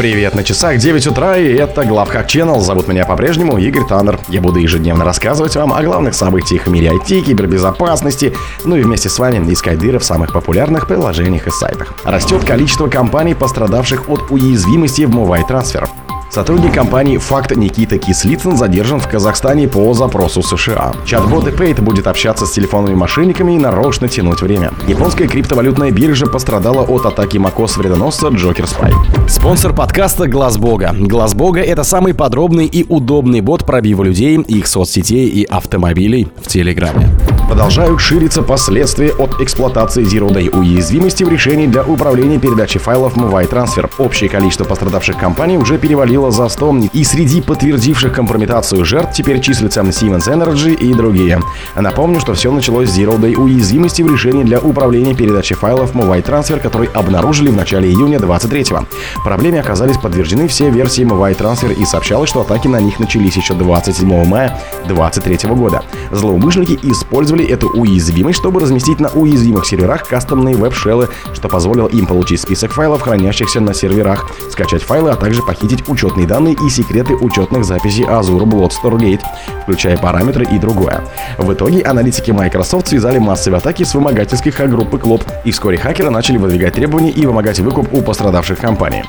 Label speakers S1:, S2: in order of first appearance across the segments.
S1: Привет на часах 9 утра, и это Главхак Channel. Зовут меня по-прежнему Игорь Таннер. Я буду ежедневно рассказывать вам о главных событиях в мире IT, кибербезопасности, ну и вместе с вами искать дыры в самых популярных приложениях и сайтах. Растет количество компаний, пострадавших от уязвимости в Transfer. Сотрудник компании «Факт» Никита Кислицын задержан в Казахстане по запросу США. Чат-бот Payt будет общаться с телефонными мошенниками и нарочно тянуть время. Японская криптовалютная биржа пострадала от атаки Макос вредоносца Джокер Спай. Спонсор подкаста Глаз Бога. Глаз Бога это самый подробный и удобный бот пробива людей, их соцсетей и автомобилей в Телеграме. Продолжают шириться последствия от эксплуатации Zero Day уязвимости в решении для управления передачей файлов Mobile Transfer. Общее количество пострадавших компаний уже перевалило за 100, и среди подтвердивших компрометацию жертв теперь числятся Siemens Energy и другие. Напомню, что все началось с Zero Day уязвимости в решении для управления передачей файлов Mobile Transfer, который обнаружили в начале июня 23 -го. Проблеме оказались подтверждены все версии Mobile Transfer и сообщалось, что атаки на них начались еще 27 мая 23 года. Злоумышленники использовали использовали эту уязвимость, чтобы разместить на уязвимых серверах кастомные веб-шеллы, что позволило им получить список файлов, хранящихся на серверах, скачать файлы, а также похитить учетные данные и секреты учетных записей Azure Blood Storgate, включая параметры и другое. В итоге аналитики Microsoft связали массовые атаки с вымогательской группы Клоп, и вскоре хакеры начали выдвигать требования и вымогать выкуп у пострадавших компаний.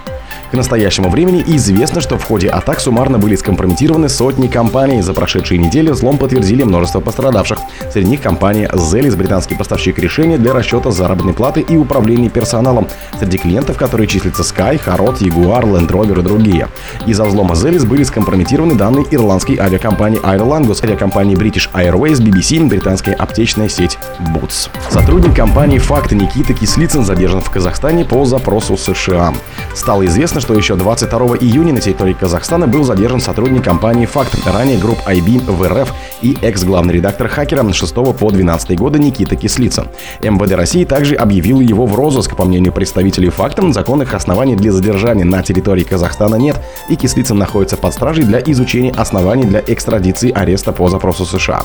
S1: К настоящему времени известно, что в ходе атак суммарно были скомпрометированы сотни компаний. За прошедшие недели взлом подтвердили множество пострадавших. Среди них компания Zelis, британский поставщик решения для расчета заработной платы и управления персоналом. Среди клиентов, которые числятся Sky, Harrod, Jaguar, Land Rover и другие. Из-за взлома Zelis были скомпрометированы данные ирландской авиакомпании Air Lingus, авиакомпании British Airways, BBC, британская аптечная сеть Boots. Сотрудник компании Факт Никита Кислицын задержан в Казахстане по запросу США. Стало известно, что еще 22 июня на территории Казахстана был задержан сотрудник компании «Факт», ранее групп IB в РФ и экс-главный редактор хакера 6 по 12 года Никита Кислица. МВД России также объявил его в розыск. По мнению представителей «Факта», законных оснований для задержания на территории Казахстана нет, и Кислицын находится под стражей для изучения оснований для экстрадиции ареста по запросу США.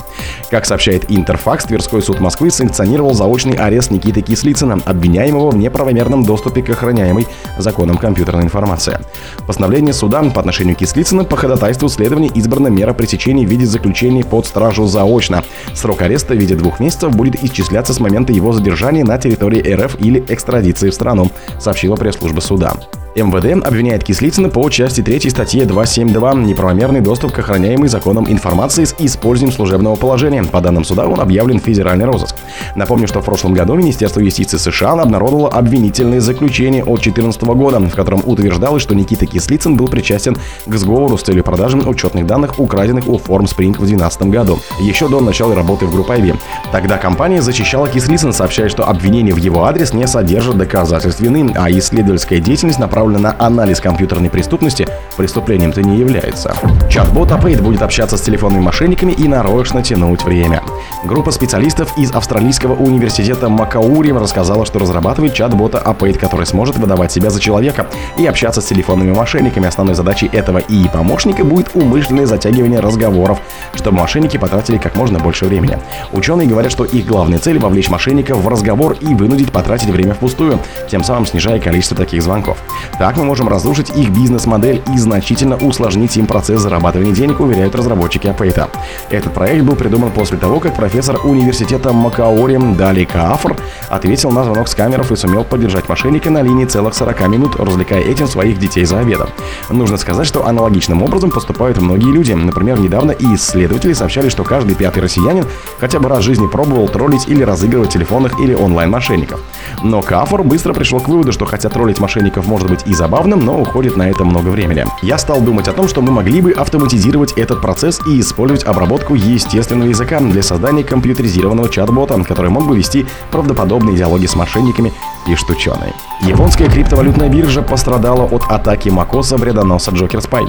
S1: Как сообщает Интерфакс, Тверской суд Москвы санкционировал заочный арест Никиты Кислицына, обвиняемого в неправомерном доступе к охраняемой законом компьютерной информации информация. Постановление суда по отношению к Кислицыну по ходатайству следования избрана мера пресечения в виде заключения под стражу заочно. Срок ареста в виде двух месяцев будет исчисляться с момента его задержания на территории РФ или экстрадиции в страну, сообщила пресс-служба суда. МВД обвиняет Кислицына по части 3 статьи 272 «Неправомерный доступ к охраняемой законом информации с использованием служебного положения». По данным суда он объявлен федеральный розыск. Напомню, что в прошлом году Министерство юстиции США обнародовало обвинительное заключение от 2014 года, в котором утверждалось, что Никита Кислицын был причастен к сговору с целью продажи учетных данных, украденных у Formspring в 2012 году, еще до начала работы в группе IB. Тогда компания защищала Кислицына, сообщая, что обвинения в его адрес не содержат доказательств вины, а исследовательская деятельность направлена направлена на анализ компьютерной преступности, преступлением-то не является. Чат-бот Апейт будет общаться с телефонными мошенниками и нарочно тянуть время. Группа специалистов из Австралийского университета Макаури рассказала, что разрабатывает чат-бота Апейт, который сможет выдавать себя за человека и общаться с телефонными мошенниками. Основной задачей этого и помощника будет умышленное затягивание разговоров, чтобы мошенники потратили как можно больше времени. Ученые говорят, что их главная цель — вовлечь мошенников в разговор и вынудить потратить время впустую, тем самым снижая количество таких звонков. Так мы можем разрушить их бизнес-модель и значительно усложнить им процесс зарабатывания денег, уверяют разработчики Апейта. Этот проект был придуман после того, как профессор университета Макаори Дали Каафр ответил на звонок с камеров и сумел поддержать мошенника на линии целых 40 минут, развлекая этим своих детей за обедом. Нужно сказать, что аналогичным образом поступают многие люди. Например, недавно и исследователи сообщали, что каждый пятый россиянин хотя бы раз в жизни пробовал троллить или разыгрывать телефонных или онлайн-мошенников. Но Кафор быстро пришел к выводу, что хотя троллить мошенников может быть и забавным, но уходит на это много времени. Я стал думать о том, что мы могли бы автоматизировать этот процесс и использовать обработку естественного языка для создания компьютеризированного чат-бота, который мог бы вести правдоподобные диалоги с мошенниками пишет ученый. Японская криптовалютная биржа пострадала от атаки Макоса вредоноса Джокер Спай.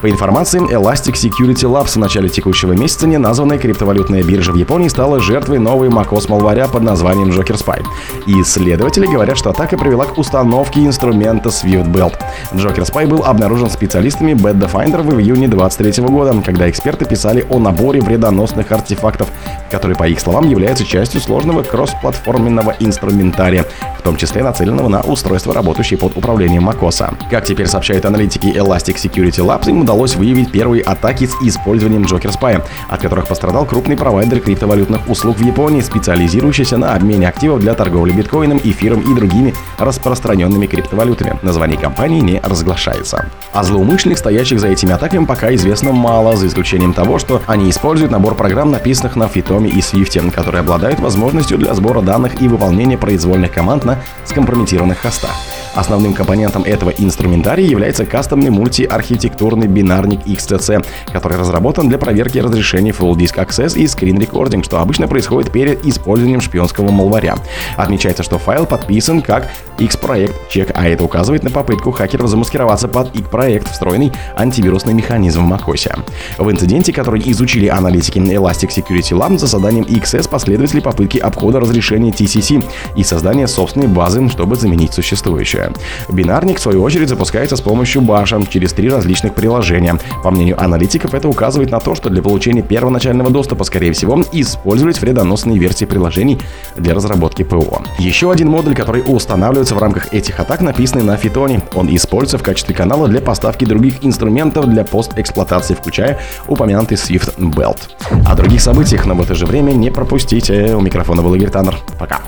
S1: По информации Elastic Security Labs в начале текущего месяца неназванная криптовалютная биржа в Японии стала жертвой новой Макос малваря под названием Джокер Спай. И исследователи говорят, что атака привела к установке инструмента SwiftBelt. Джокер Спай был обнаружен специалистами Bad Defender в июне 2023 года, когда эксперты писали о наборе вредоносных артефактов, которые, по их словам, являются частью сложного кроссплатформенного инструментария, в том числе нацеленного на устройства, работающие под управлением macOS. Как теперь сообщают аналитики Elastic Security Labs, им удалось выявить первые атаки с использованием Joker Spy, от которых пострадал крупный провайдер криптовалютных услуг в Японии, специализирующийся на обмене активов для торговли биткоином, эфиром и другими распространенными криптовалютами. Название компании не разглашается. О злоумышленных, стоящих за этими атаками, пока известно мало, за исключением того, что они используют набор программ, написанных на Фитоме и Swift, которые обладают возможностью для сбора данных и выполнения произвольных команд на скомпрометированных хостах. Основным компонентом этого инструментария является кастомный мультиархитектурный бинарник XTC, который разработан для проверки разрешений Full Disk Access и Screen Recording, что обычно происходит перед использованием шпионского малваря. Отмечается, что файл подписан как X-проект чек, а это указывает на попытку хакеров замаскироваться под X-проект, встроенный антивирусный механизм в macOS. В инциденте, который изучили аналитики Elastic Security Lab за заданием XS последовали попытки обхода разрешения TCC и создания собственной базы, чтобы заменить существующую будущее. Бинарник, в свою очередь, запускается с помощью баша через три различных приложения. По мнению аналитиков, это указывает на то, что для получения первоначального доступа, скорее всего, использовались вредоносные версии приложений для разработки ПО. Еще один модуль, который устанавливается в рамках этих атак, написанный на Фитоне. Он используется в качестве канала для поставки других инструментов для постэксплуатации, включая упомянутый Swift Belt. О других событиях, но в это же время не пропустите. У микрофона был Игорь Таннер. Пока.